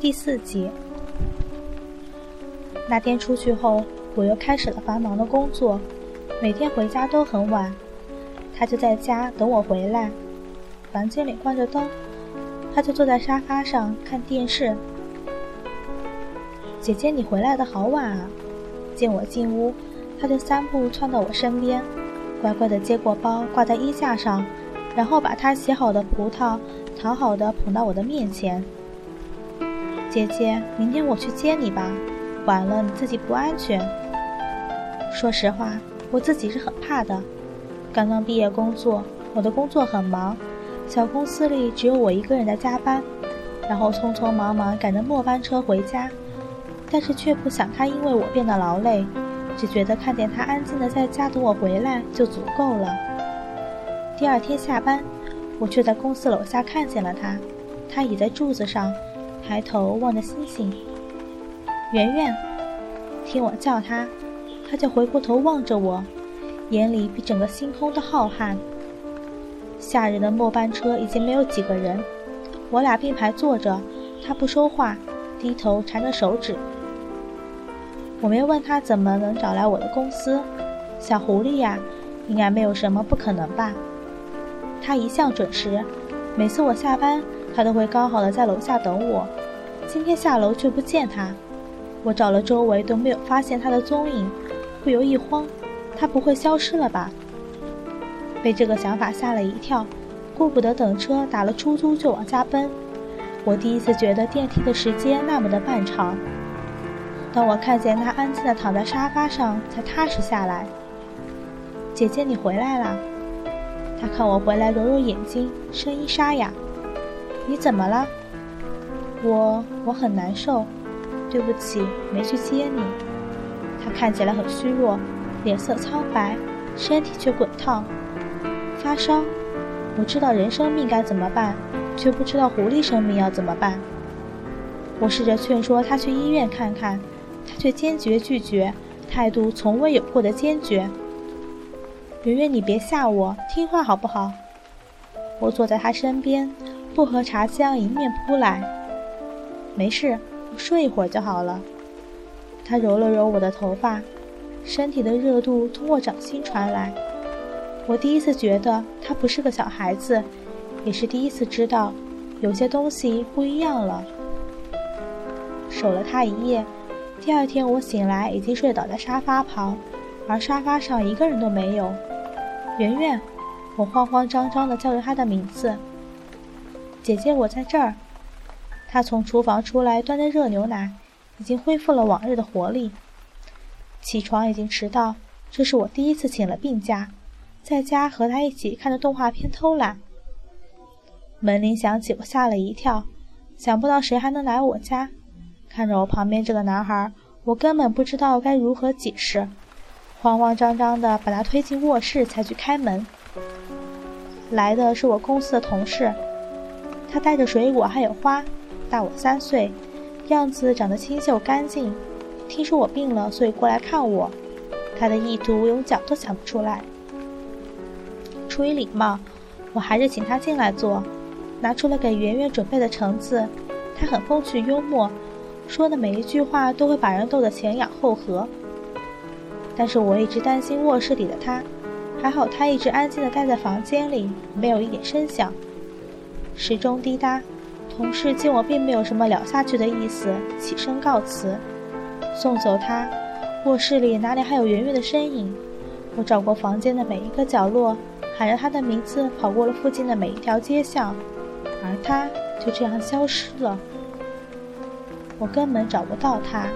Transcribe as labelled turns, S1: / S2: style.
S1: 第四集，那天出去后，我又开始了繁忙的工作，每天回家都很晚。他就在家等我回来，房间里关着灯，他就坐在沙发上看电视。姐姐，你回来的好晚啊！见我进屋，他就三步窜到我身边，乖乖的接过包挂在衣架上，然后把他洗好的葡萄讨好的捧到我的面前。姐姐，明天我去接你吧，晚了你自己不安全。说实话，我自己是很怕的。刚刚毕业工作，我的工作很忙，小公司里只有我一个人在加班，然后匆匆忙忙赶着末班车回家，但是却不想他因为我变得劳累，只觉得看见他安静的在家等我回来就足够了。第二天下班，我却在公司楼下看见了他，他倚在柱子上。抬头望着星星，圆圆，听我叫他，他就回过头望着我，眼里比整个星空都浩瀚。夏日的末班车已经没有几个人，我俩并排坐着，他不说话，低头缠着手指。我没问他怎么能找来我的公司，小狐狸呀，应该没有什么不可能吧？他一向准时，每次我下班。他都会刚好的在楼下等我，今天下楼却不见他，我找了周围都没有发现他的踪影，不由一慌，他不会消失了吧？被这个想法吓了一跳，顾不得等车，打了出租就往家奔。我第一次觉得电梯的时间那么的漫长。当我看见他安静的躺在沙发上，才踏实下来。姐姐，你回来啦！他看我回来，揉揉眼睛，声音沙哑。你怎么了？我我很难受，对不起，没去接你。他看起来很虚弱，脸色苍白，身体却滚烫，发烧。我知道人生命该怎么办，却不知道狐狸生命要怎么办。我试着劝说他去医院看看，他却坚决拒绝，态度从未有过的坚决。圆圆，你别吓我，听话好不好？我坐在他身边。薄荷茶香迎面扑来，没事，我睡一会儿就好了。他揉了揉我的头发，身体的热度通过掌心传来。我第一次觉得他不是个小孩子，也是第一次知道有些东西不一样了。守了他一夜，第二天我醒来已经睡倒在沙发旁，而沙发上一个人都没有。圆圆，我慌慌张张地叫着他的名字。姐姐，我在这儿。他从厨房出来，端着热牛奶，已经恢复了往日的活力。起床已经迟到，这是我第一次请了病假，在家和他一起看着动画片偷懒。门铃响起，我吓了一跳，想不到谁还能来我家。看着我旁边这个男孩，我根本不知道该如何解释，慌慌张张地把他推进卧室，才去开门。来的是我公司的同事。他带着水果还有花，大我三岁，样子长得清秀干净。听说我病了，所以过来看我。他的意图我用脚都想不出来。出于礼貌，我还是请他进来坐，拿出了给圆圆准备的橙子。他很风趣幽默，说的每一句话都会把人逗得前仰后合。但是我一直担心卧室里的他，还好他一直安静地待在房间里，没有一点声响。时钟滴答，同事见我并没有什么聊下去的意思，起身告辞，送走他。卧室里哪里还有圆圆的身影？我找过房间的每一个角落，喊着他的名字，跑过了附近的每一条街巷，而他就这样消失了。我根本找不到他。